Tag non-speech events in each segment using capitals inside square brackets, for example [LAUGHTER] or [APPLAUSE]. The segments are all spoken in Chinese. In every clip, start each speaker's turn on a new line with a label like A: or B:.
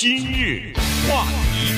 A: 今日话题，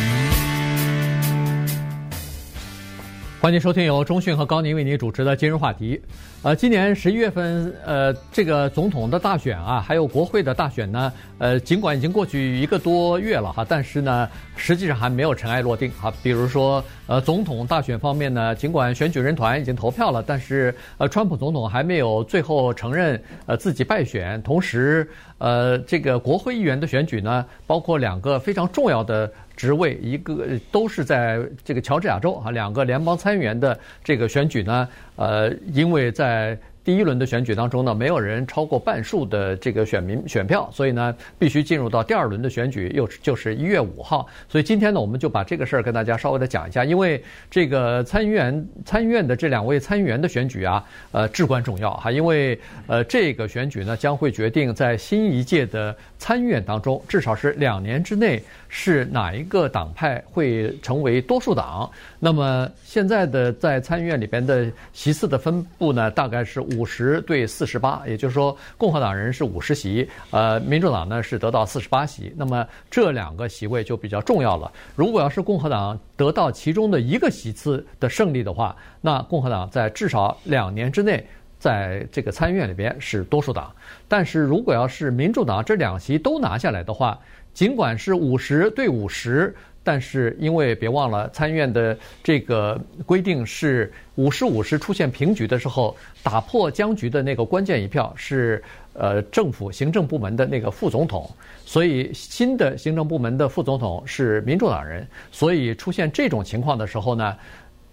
B: 欢迎收听由中讯和高宁为您主持的今日话题。呃，今年十一月份，呃，这个总统的大选啊，还有国会的大选呢，呃，尽管已经过去一个多月了哈，但是呢，实际上还没有尘埃落定哈。比如说，呃，总统大选方面呢，尽管选举人团已经投票了，但是呃，川普总统还没有最后承认呃自己败选。同时，呃，这个国会议员的选举呢，包括两个非常重要的职位，一个都是在这个乔治亚州啊，两个联邦参议员的这个选举呢。呃，因为在第一轮的选举当中呢，没有人超过半数的这个选民选票，所以呢，必须进入到第二轮的选举，又就是一月五号。所以今天呢，我们就把这个事儿跟大家稍微的讲一下，因为这个参议员参议院的这两位参议员的选举啊，呃，至关重要哈，因为呃，这个选举呢，将会决定在新一届的参议院当中，至少是两年之内。是哪一个党派会成为多数党？那么现在的在参议院里边的席次的分布呢，大概是五十对四十八，也就是说共和党人是五十席，呃，民主党呢是得到四十八席。那么这两个席位就比较重要了。如果要是共和党得到其中的一个席次的胜利的话，那共和党在至少两年之内在这个参议院里边是多数党。但是如果要是民主党这两席都拿下来的话，尽管是五十对五十，但是因为别忘了参议院的这个规定是五十五十出现平局的时候，打破僵局的那个关键一票是呃政府行政部门的那个副总统，所以新的行政部门的副总统是民主党人，所以出现这种情况的时候呢，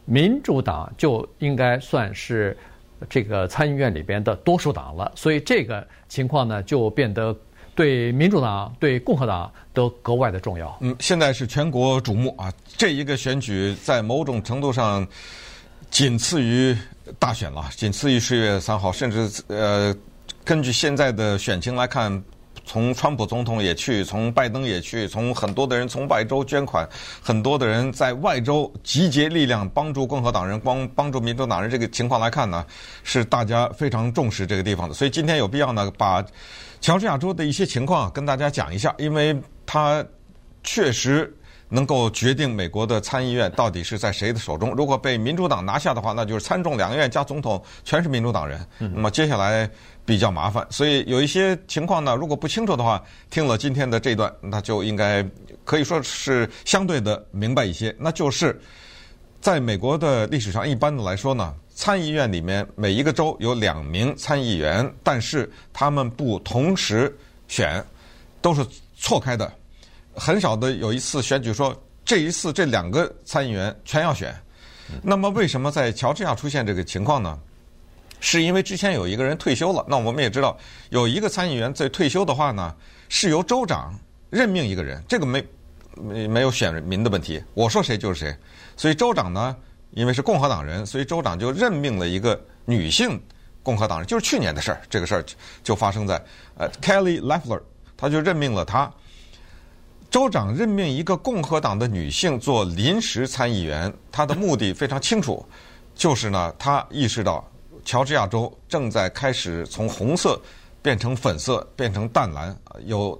B: 民主党就应该算是这个参议院里边的多数党了，所以这个情况呢就变得。对民主党、对共和党都格外的重要。
C: 嗯，现在是全国瞩目啊！这一个选举在某种程度上仅次于大选了，仅次于十月三号，甚至呃，根据现在的选情来看，从川普总统也去，从拜登也去，从很多的人从外州捐款，很多的人在外州集结力量帮助共和党人，帮帮助民主党人，这个情况来看呢，是大家非常重视这个地方的。所以今天有必要呢，把。乔治亚州的一些情况跟大家讲一下，因为它确实能够决定美国的参议院到底是在谁的手中。如果被民主党拿下的话，那就是参众两院加总统全是民主党人。那么接下来比较麻烦，所以有一些情况呢，如果不清楚的话，听了今天的这段，那就应该可以说是相对的明白一些。那就是在美国的历史上，一般的来说呢。参议院里面每一个州有两名参议员，但是他们不同时选，都是错开的。很少的有一次选举说这一次这两个参议员全要选。那么为什么在乔治亚出现这个情况呢？是因为之前有一个人退休了。那我们也知道有一个参议员在退休的话呢，是由州长任命一个人，这个没没没有选民的问题，我说谁就是谁。所以州长呢。因为是共和党人，所以州长就任命了一个女性共和党人，就是去年的事儿。这个事儿就发生在呃 Kelly l e f f l e r 他就任命了他。州长任命一个共和党的女性做临时参议员，他的目的非常清楚，就是呢，他意识到乔治亚州正在开始从红色变成粉色，变成淡蓝，有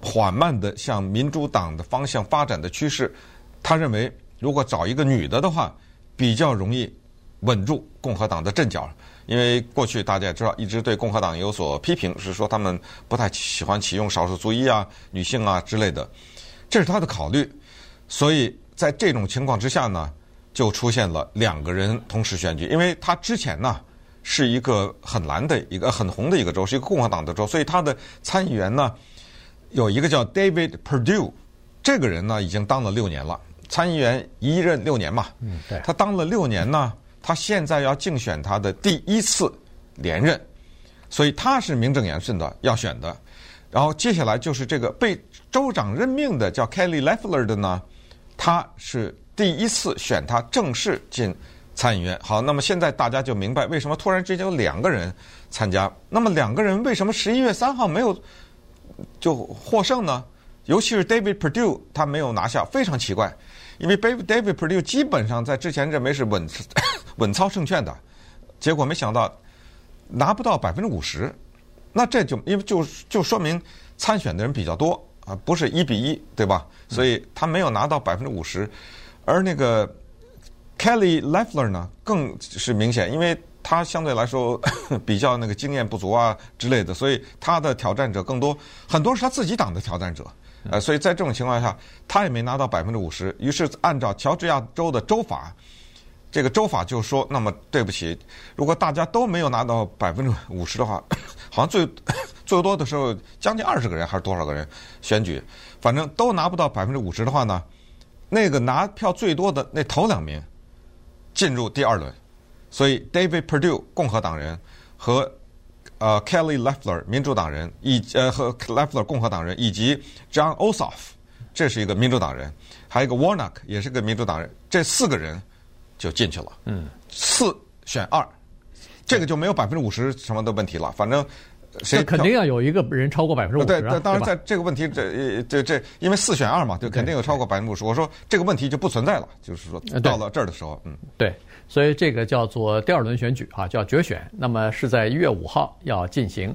C: 缓慢的向民主党的方向发展的趋势。他认为，如果找一个女的的话，比较容易稳住共和党的阵脚，因为过去大家也知道，一直对共和党有所批评，是说他们不太喜欢启用少数族裔啊、女性啊之类的，这是他的考虑。所以在这种情况之下呢，就出现了两个人同时选举，因为他之前呢是一个很蓝的一个很红的一个州，是一个共和党的州，所以他的参议员呢有一个叫 David Perdue，这个人呢已经当了六年了。参议员一任六年嘛，嗯，对，他当了六年呢，他现在要竞选他的第一次连任，所以他是名正言顺的要选的。然后接下来就是这个被州长任命的叫 Kelly Leffler 的呢，他是第一次选他正式进参议院。好，那么现在大家就明白为什么突然之间有两个人参加。那么两个人为什么十一月三号没有就获胜呢？尤其是 David Perdue，他没有拿下，非常奇怪。因为 David Perdue 基本上在之前认为是稳 [COUGHS] 稳操胜券的，结果没想到拿不到百分之五十，那这就因为就就说明参选的人比较多啊，啊，不是一比一，对吧？所以他没有拿到百分之五十，而那个 Kelly Loeffler 呢，更是明显，因为他相对来说 [LAUGHS] 比较那个经验不足啊之类的，所以他的挑战者更多，很多是他自己党的挑战者，呃，所以在这种情况下，他也没拿到百分之五十，于是按照乔治亚州的州法。这个州法就说，那么对不起，如果大家都没有拿到百分之五十的话，[COUGHS] 好像最 [COUGHS] 最多的时候将近二十个人还是多少个人选举，反正都拿不到百分之五十的话呢，那个拿票最多的那头两名进入第二轮，所以 David Perdue 共和党人和呃 Kelly Loeffler 民主党人以呃和 Loeffler 共和党人以及 John Ossoff 这是一个民主党人，还有一个 Warnock 也是个民主党人，这四个人。就进去了，嗯，四选二，这个就没有百分之五十什么的问题了。反正谁
B: 肯定要有一个人超过百分之五十。
C: 对，当然在这个问题这这这，因为四选二嘛，就肯定有超过百分之五十。我说这个问题就不存在了，就是说到了这儿的时候，嗯，
B: 对，所以这个叫做第二轮选举啊，叫决选，那么是在一月五号要进行。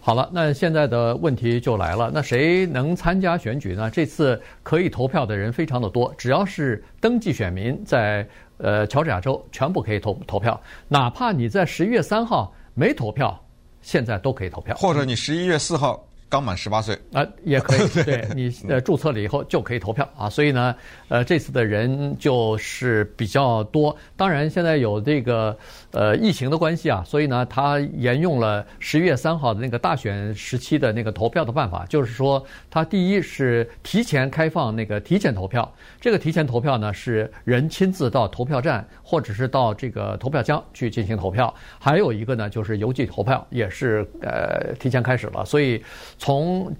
B: 好了，那现在的问题就来了，那谁能参加选举呢？这次可以投票的人非常的多，只要是登记选民在。呃，乔治亚州全部可以投投票，哪怕你在十一月三号没投票，现在都可以投票。
C: 或者你十一月四号刚满十八岁
B: 啊，也可以。[LAUGHS] 对，你呃注册了以后就可以投票啊。所以呢，呃，这次的人就是比较多。当然，现在有这个。呃，疫情的关系啊，所以呢，他沿用了十一月三号的那个大选时期的那个投票的办法，就是说，他第一是提前开放那个提前投票，这个提前投票呢是人亲自到投票站或者是到这个投票箱去进行投票，还有一个呢就是邮寄投票，也是呃提前开始了，所以从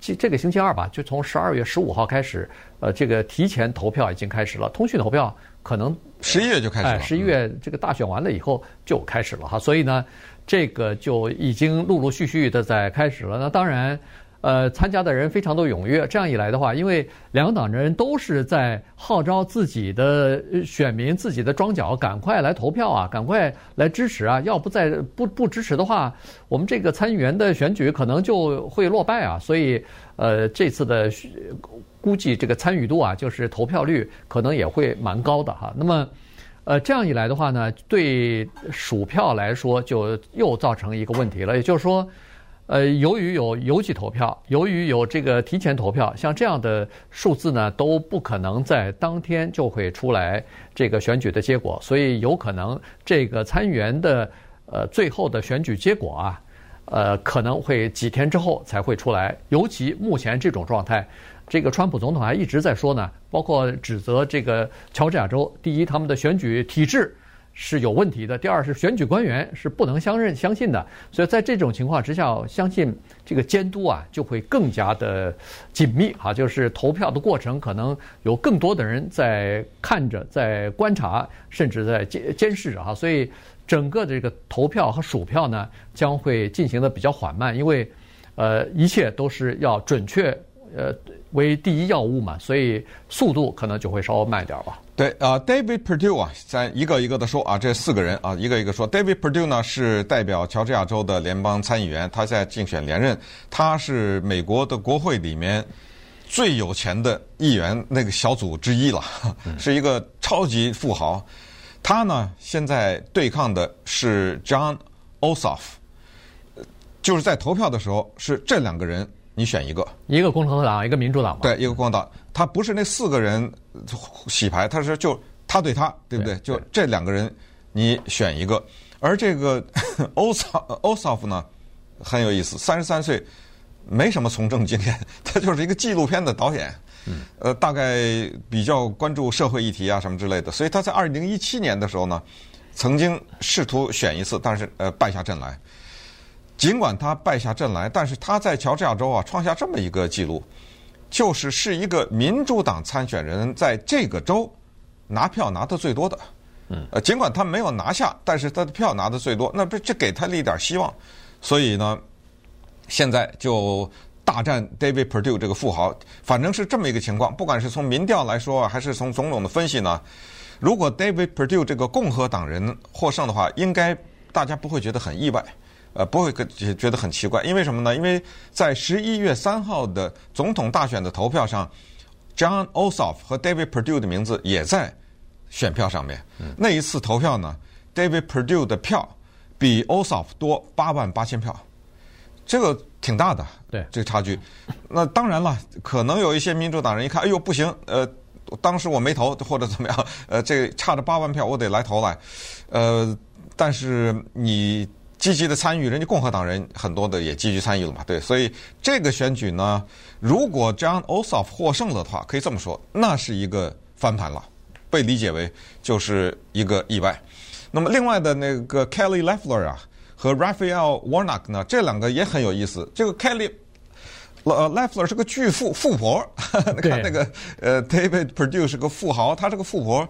B: 这这个星期二吧，就从十二月十五号开始，呃，这个提前投票已经开始了，通讯投票。可能
C: 十一月就开始了，
B: 十一月这个大选完了以后就开始了哈，所以呢，这个就已经陆陆续续的在开始了。那当然，呃，参加的人非常的踊跃。这样一来的话，因为两党人都是在号召自己的选民、自己的庄脚赶快来投票啊，赶快来支持啊！要不再不不支持的话，我们这个参议员的选举可能就会落败啊。所以，呃，这次的。估计这个参与度啊，就是投票率可能也会蛮高的哈。那么，呃，这样一来的话呢，对数票来说就又造成一个问题了。也就是说，呃，由于有邮寄投票，由于有这个提前投票，像这样的数字呢，都不可能在当天就会出来这个选举的结果，所以有可能这个参议员的呃最后的选举结果啊，呃，可能会几天之后才会出来。尤其目前这种状态。这个川普总统还一直在说呢，包括指责这个乔治亚州，第一，他们的选举体制是有问题的；第二，是选举官员是不能相认相信的。所以在这种情况之下，相信这个监督啊就会更加的紧密哈，就是投票的过程可能有更多的人在看着、在观察，甚至在监监视着哈。所以整个的这个投票和数票呢将会进行的比较缓慢，因为呃一切都是要准确呃。为第一要务嘛，所以速度可能就会稍微慢一点吧。
C: 对啊，呃，David Perdue 啊，咱一个一个的说啊，这四个人啊，一个一个说。David Perdue 呢是代表乔治亚州的联邦参议员，他在竞选连任。他是美国的国会里面最有钱的议员那个小组之一了，是一个超级富豪。他呢现在对抗的是 John Ossoff，就是在投票的时候是这两个人。你选一个，
B: 一个共和党，一个民主党嘛。
C: 对，一个共和党，他不是那四个人洗牌，他是就他对他，对不对？就这两个人，你选一个。而这个欧萨欧萨夫呢，很有意思，三十三岁，没什么从政经验，[LAUGHS] 他就是一个纪录片的导演。嗯。呃，大概比较关注社会议题啊什么之类的，所以他在二零一七年的时候呢，曾经试图选一次，但是呃败下阵来。尽管他败下阵来，但是他在乔治亚州啊创下这么一个记录，就是是一个民主党参选人在这个州拿票拿的最多的。嗯，呃，尽管他没有拿下，但是他的票拿的最多，那不这给他了一点希望。所以呢，现在就大战 David Perdue 这个富豪，反正是这么一个情况。不管是从民调来说，还是从种种的分析呢，如果 David Perdue 这个共和党人获胜的话，应该大家不会觉得很意外。呃，不会觉得很奇怪。因为什么呢？因为在十一月三号的总统大选的投票上，John Ossoff 和 David Perdue 的名字也在选票上面。那一次投票呢，David Perdue 的票比 Ossoff 多八万八千票，这个挺大的。
B: 对，
C: 这个差距。那当然了，可能有一些民主党人一看，哎呦，不行，呃。当时我没投或者怎么样，呃，这差着八万票，我得来投来，呃，但是你积极的参与，人家共和党人很多的也积极参与了嘛，对，所以这个选举呢，如果 John Ossoff 获胜了的话，可以这么说，那是一个翻盘了，被理解为就是一个意外。那么另外的那个 Kelly Loeffler 啊和 Raphael Warnock 呢，这两个也很有意思，这个 Kelly。呃，Loeffler 是个巨富富婆，[LAUGHS] 看那个呃，David Perdue 是个富豪，他是个富婆，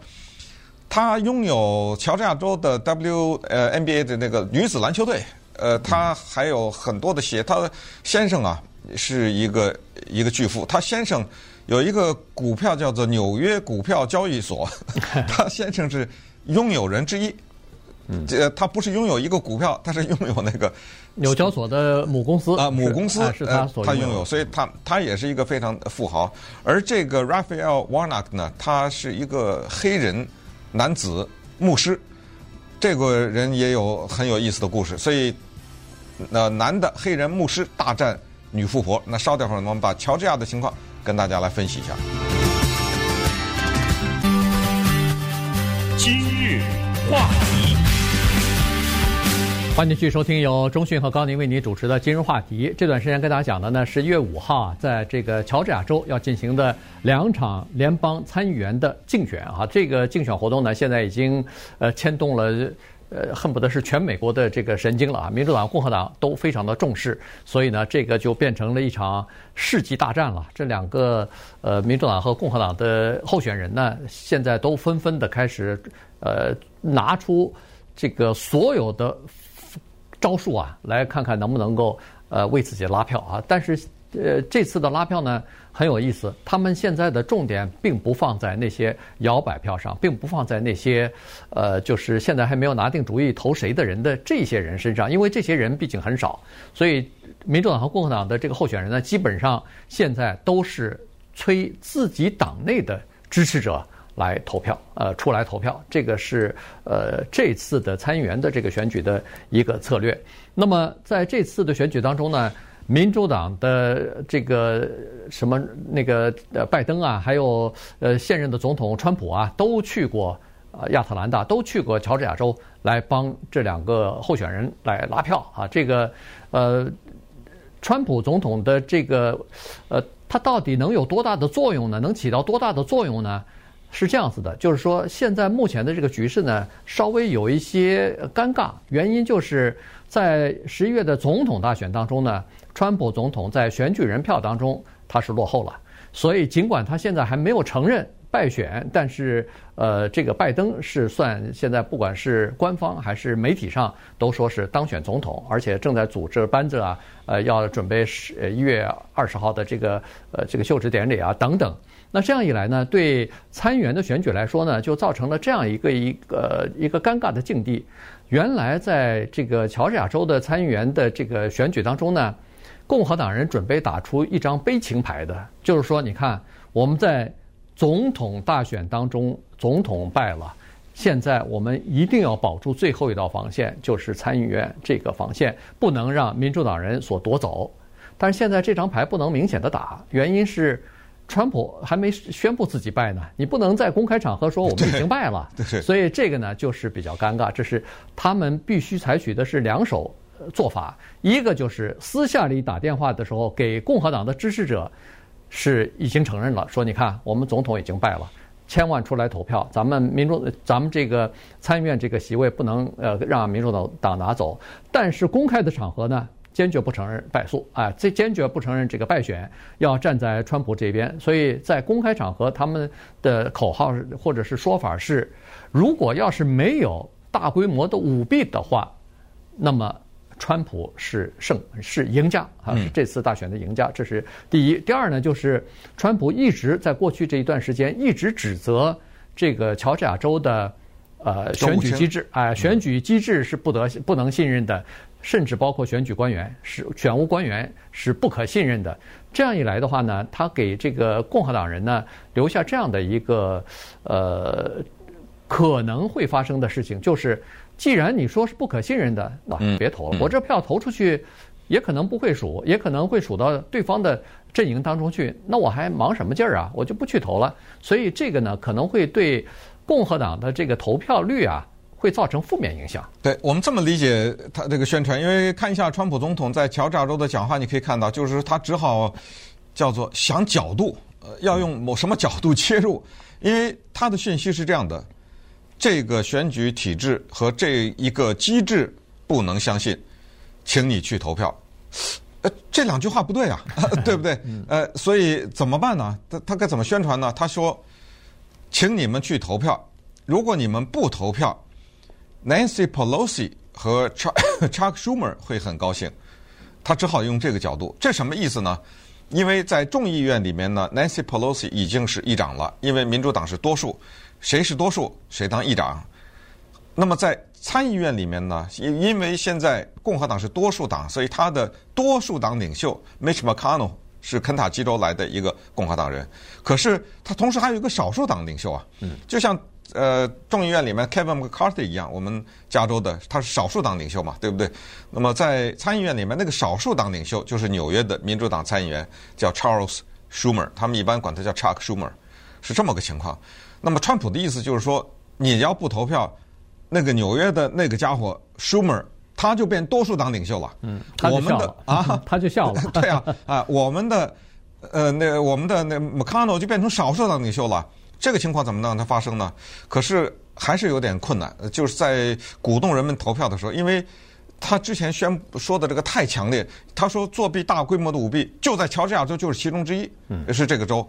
C: 他拥有乔治亚州的 W 呃 NBA 的那个女子篮球队，呃，他还有很多的鞋，他先生啊是一个一个巨富，他先生有一个股票叫做纽约股票交易所，[LAUGHS] 他先生是拥有人之一。嗯，这他不是拥有一个股票，他是拥有那个
B: 纽交所的母公司
C: 啊，母公司
B: 是他拥有，
C: 所以他他也是一个非常富豪。而这个 Raphael Warnock 呢，他是一个黑人男子牧师，这个人也有很有意思的故事。所以，那男的黑人牧师大战女富婆，那稍等会儿我们把乔治亚的情况跟大家来分析一下。
A: 今日话题。
B: 欢迎继续收听由中讯和高宁为您主持的今日话题。这段时间跟大家讲的呢是一月五号啊，在这个乔治亚州要进行的两场联邦参议员的竞选啊。这个竞选活动呢，现在已经呃牵动了呃恨不得是全美国的这个神经了啊。民主党、共和党都非常的重视，所以呢，这个就变成了一场世纪大战了。这两个呃民主党和共和党的候选人呢，现在都纷纷的开始呃拿出这个所有的。招数啊，来看看能不能够呃为自己拉票啊！但是呃这次的拉票呢很有意思，他们现在的重点并不放在那些摇摆票上，并不放在那些呃就是现在还没有拿定主意投谁的人的这些人身上，因为这些人毕竟很少，所以民主党和共和党的这个候选人呢，基本上现在都是催自己党内的支持者。来投票，呃，出来投票，这个是呃这次的参议员的这个选举的一个策略。那么在这次的选举当中呢，民主党的这个什么那个拜登啊，还有呃现任的总统川普啊，都去过啊亚特兰大，都去过乔治亚州来帮这两个候选人来拉票啊。这个呃，川普总统的这个呃，他到底能有多大的作用呢？能起到多大的作用呢？是这样子的，就是说，现在目前的这个局势呢，稍微有一些尴尬。原因就是在十一月的总统大选当中呢，川普总统在选举人票当中他是落后了。所以，尽管他现在还没有承认败选，但是呃，这个拜登是算现在不管是官方还是媒体上都说是当选总统，而且正在组织班子啊，呃，要准备十一月二十号的这个呃这个就职典礼啊等等。那这样一来呢，对参议员的选举来说呢，就造成了这样一个一个一个尴尬的境地。原来在这个乔治亚州的参议员的这个选举当中呢，共和党人准备打出一张悲情牌的，就是说，你看我们在总统大选当中总统败了，现在我们一定要保住最后一道防线，就是参议员这个防线不能让民主党人所夺走。但是现在这张牌不能明显的打，原因是。川普还没宣布自己败呢，你不能在公开场合说我们已经败了，[LAUGHS] 所以这个呢就是比较尴尬。这是他们必须采取的是两手做法，一个就是私下里打电话的时候给共和党的支持者是已经承认了，说你看我们总统已经败了，千万出来投票，咱们民主咱们这个参议院这个席位不能呃让民主党党拿走，但是公开的场合呢，坚决不承认败诉啊！这坚决不承认这个败选，要站在川普这边。所以在公开场合，他们的口号或者是说法是：如果要是没有大规模的舞弊的话，那么川普是胜是赢家啊，是这次大选的赢家。这是第一。第二呢，就是川普一直在过去这一段时间一直指责这个乔治亚州的呃选举机制，啊、呃，选举机制是不得不能信任的，甚至包括选举官员是选务官员是不可信任的。这样一来的话呢，他给这个共和党人呢留下这样的一个呃可能会发生的事情，就是既然你说是不可信任的，那别投了，我这票投出去也可能不会数，也可能会数到对方的阵营当中去，那我还忙什么劲儿啊？我就不去投了。所以这个呢，可能会对共和党的这个投票率啊，会造成负面影响。
C: 对，我们这么理解他这个宣传，因为看一下川普总统在乔治亚州的讲话，你可以看到，就是他只好叫做想角度，呃，要用某什么角度切入，因为他的讯息是这样的：这个选举体制和这一个机制不能相信，请你去投票。呃，这两句话不对啊，对不对？呃，所以怎么办呢？他他该怎么宣传呢？他说，请你们去投票，如果你们不投票。Nancy Pelosi 和 [COUGHS] Chuck Schumer 会很高兴，他只好用这个角度。这什么意思呢？因为在众议院里面呢，Nancy Pelosi 已经是议长了，因为民主党是多数，谁是多数谁当议长。那么在参议院里面呢，因因为现在共和党是多数党，所以他的多数党领袖 Mitch McConnell 是肯塔基州来的一个共和党人，可是他同时还有一个少数党领袖啊，就像。呃，众议院里面 Kevin McCarthy 一样，我们加州的他是少数党领袖嘛，对不对？那么在参议院里面，那个少数党领袖就是纽约的民主党参议员，叫 Charles Schumer，他们一般管他叫 Chuck Schumer，是这么个情况。那么川普的意思就是说，你要不投票，那个纽约的那个家伙 Schumer 他就变多数党领袖了。
B: 嗯，我们的啊，[LAUGHS] 他就笑了。[LAUGHS]
C: 对啊，啊，我们的呃，那我们的那 McConnell 就变成少数党领袖了。这个情况怎么能让它发生呢？可是还是有点困难，就是在鼓动人们投票的时候，因为他之前宣布说的这个太强烈，他说作弊大规模的舞弊就在乔治亚州就是其中之一，是这个州，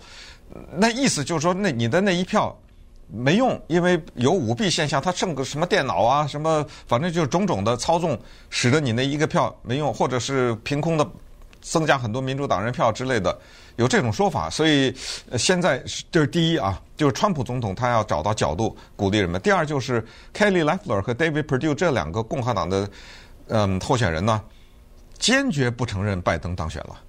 C: 那意思就是说，那你的那一票没用，因为有舞弊现象，他剩个什么电脑啊，什么反正就是种种的操纵，使得你那一个票没用，或者是凭空的增加很多民主党人票之类的。有这种说法，所以现在是这是第一啊，就是川普总统他要找到角度鼓励人们。第二就是 Kelly Leffler 和 David Perdue 这两个共和党的嗯候选人呢，坚决不承认拜登当选了。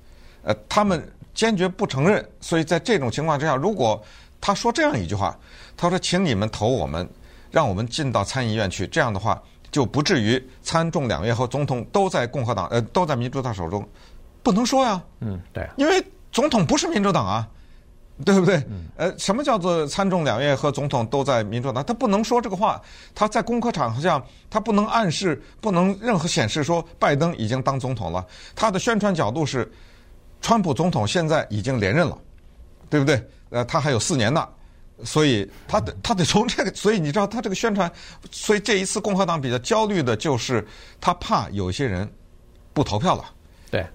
C: 呃，他们坚决不承认，所以在这种情况之下，如果他说这样一句话，他说：“请你们投我们，让我们进到参议院去。”这样的话，就不至于参众两院和总统都在共和党呃都在民主党手中，不能说呀。
B: 嗯，对，
C: 因为。总统不是民主党啊，对不对？呃，什么叫做参众两院和总统都在民主党？他不能说这个话。他在公开场合下，他不能暗示，不能任何显示说拜登已经当总统了。他的宣传角度是，川普总统现在已经连任了，对不对？呃，他还有四年呢，所以他得他得从这个，所以你知道他这个宣传，所以这一次共和党比较焦虑的就是他怕有些人不投票了。
B: 对，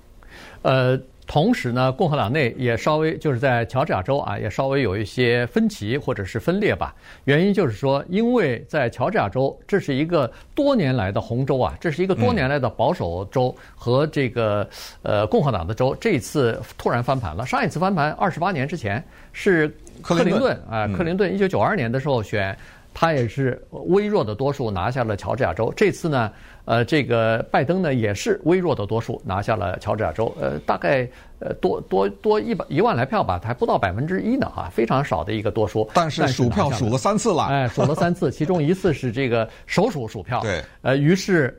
B: 呃。同时呢，共和党内也稍微就是在乔治亚州啊，也稍微有一些分歧或者是分裂吧。原因就是说，因为在乔治亚州，这是一个多年来的红州啊，这是一个多年来的保守州和这个呃共和党的州，这一次突然翻盘了。上一次翻盘二十八年之前是克林顿啊，克林顿一九九二年的时候选。他也是微弱的多数拿下了乔治亚州。这次呢，呃，这个拜登呢也是微弱的多数拿下了乔治亚州。呃，大概呃多多多一百一万来票吧，还不到百分之一呢，哈，非常少的一个多数。
C: 但是数票数了三次了，
B: 哎，数了三次，其中一次是这个首数数票。
C: 对，
B: 呃，于是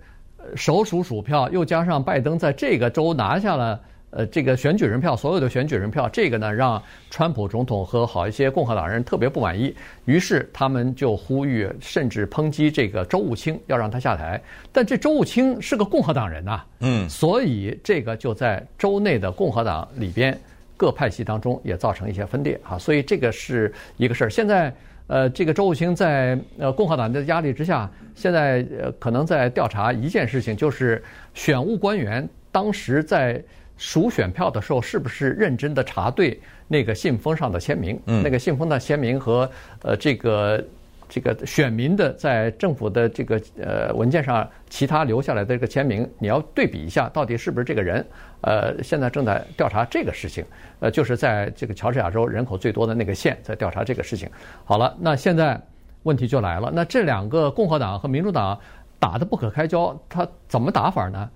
B: 首数数票又加上拜登在这个州拿下了。呃，这个选举人票，所有的选举人票，这个呢，让川普总统和好一些共和党人特别不满意，于是他们就呼吁，甚至抨击这个周务卿，要让他下台。但这周务卿是个共和党人呐，嗯，所以这个就在州内的共和党里边各派系当中也造成一些分裂啊，所以这个是一个事儿。现在，呃，这个周务卿在呃共和党的压力之下，现在呃可能在调查一件事情，就是选务官员当时在。数选票的时候，是不是认真的查对那个信封上的签名？嗯，那个信封的签名和呃这个这个选民的在政府的这个呃文件上其他留下来的这个签名，你要对比一下，到底是不是这个人？呃，现在正在调查这个事情。呃，就是在这个乔治亚州人口最多的那个县在调查这个事情。好了，那现在问题就来了。那这两个共和党和民主党打得不可开交，他怎么打法呢？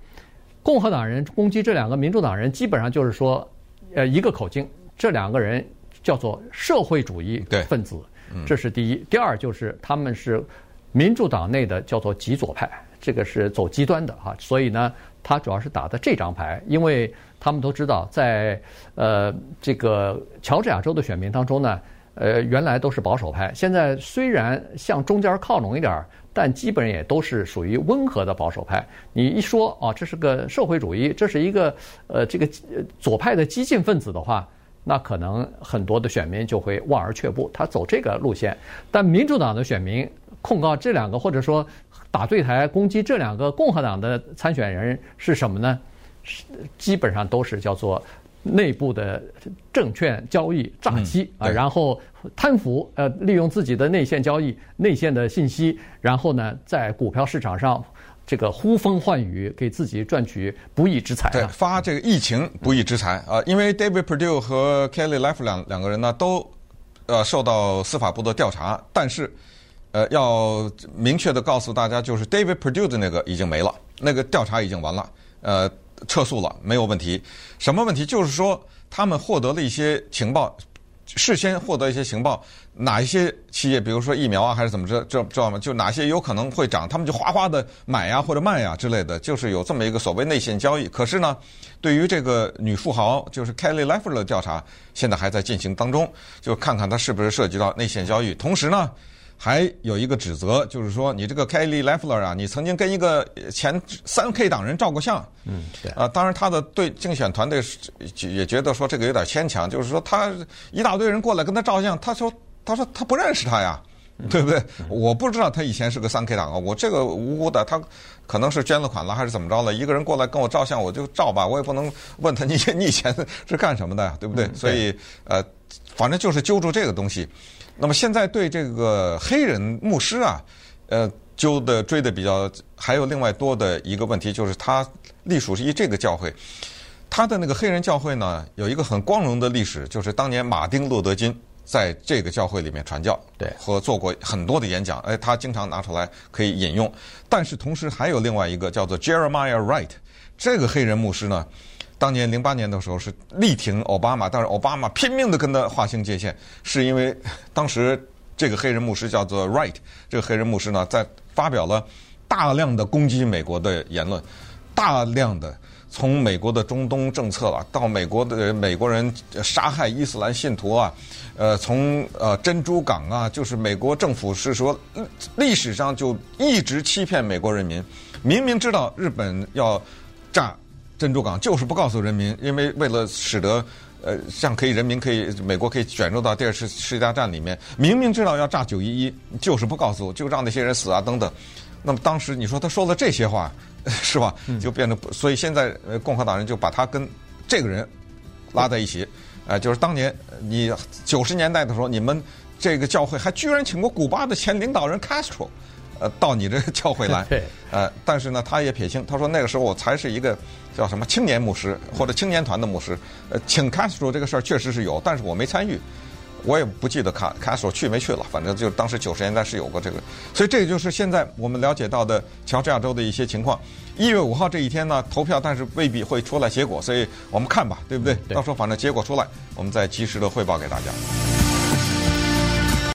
B: 共和党人攻击这两个民主党人，基本上就是说，呃，一个口径，这两个人叫做社会主义分子，这是第一。第二就是他们是民主党内的叫做极左派，这个是走极端的哈。所以呢，他主要是打的这张牌，因为他们都知道，在呃这个乔治亚州的选民当中呢，呃原来都是保守派，现在虽然向中间靠拢一点。但基本也都是属于温和的保守派。你一说啊，这是个社会主义，这是一个呃这个左派的激进分子的话，那可能很多的选民就会望而却步，他走这个路线。但民主党的选民控告这两个，或者说打对台攻击这两个共和党的参选人是什么呢？是基本上都是叫做。内部的证券交易诈欺啊，然后贪腐，呃，利用自己的内线交易、内线的信息，然后呢，在股票市场上这个呼风唤雨，给自己赚取不义之财。
C: 对，发这个疫情不义之财啊，因为 David Perdue 和 Kelly Loeffler 两两个人呢，都呃受到司法部的调查，但是呃要明确的告诉大家，就是 David Perdue 的那个已经没了，那个调查已经完了，呃。撤诉了，没有问题。什么问题？就是说他们获得了一些情报，事先获得一些情报，哪一些企业，比如说疫苗啊，还是怎么着，知知道吗？就哪些有可能会涨，他们就哗哗的买呀或者卖呀之类的，就是有这么一个所谓内线交易。可是呢，对于这个女富豪，就是 Kelly l e f f e r 的调查，现在还在进行当中，就看看它是不是涉及到内线交易。同时呢。还有一个指责，就是说你这个 Kelly Loeffler 啊，你曾经跟一个前三 K 党人照过相。
B: 嗯，对。
C: 啊，当然他的对竞选团队也觉得说这个有点牵强，就是说他一大堆人过来跟他照相，他说他说他不认识他呀，对不对？我不知道他以前是个三 K 党啊，我这个无辜的，他可能是捐了款了还是怎么着了？一个人过来跟我照相，我就照吧，我也不能问他你你以前是干什么的呀，对不对？所以呃，反正就是揪住这个东西。那么现在对这个黑人牧师啊，呃，揪的追的比较，还有另外多的一个问题，就是他隶属于这个教会，他的那个黑人教会呢，有一个很光荣的历史，就是当年马丁·路德·金在这个教会里面传教，
B: 对，
C: 和做过很多的演讲，哎，他经常拿出来可以引用。但是同时还有另外一个叫做 Jeremiah Wright，这个黑人牧师呢。当年零八年的时候是力挺奥巴马，但是奥巴马拼命的跟他划清界限，是因为 [LAUGHS] 当时这个黑人牧师叫做 Wright，这个黑人牧师呢，在发表了大量的攻击美国的言论，大量的从美国的中东政策啊，到美国的美国人杀害伊斯兰信徒啊，呃，从呃珍珠港啊，就是美国政府是说历史上就一直欺骗美国人民，明明知道日本要炸。珍珠港就是不告诉人民，因为为了使得呃，像可以人民可以美国可以卷入到第二次世界大战里面，明明知道要炸九一一，就是不告诉，就让那些人死啊等等。那么当时你说他说了这些话，是吧？就变得，所以现在呃，共和党人就把他跟这个人拉在一起，呃，就是当年你九十年代的时候，你们这个教会还居然请过古巴的前领导人 Castro。呃，到你这个 [LAUGHS] 教会来，[LAUGHS] 对呃，但是呢，他也撇清，他说那个时候我才是一个叫什么青年牧师或者青年团的牧师，呃，请 Castro 这个事儿确实是有，但是我没参与，我也不记得卡 Castro 去没去了，反正就当时九十年代是有过这个，所以这个就是现在我们了解到的乔治亚州的一些情况。一月五号这一天呢，投票，但是未必会出来结果，所以我们看吧，对不对？对，到时候反正结果出来，我们再及时的汇报给大家。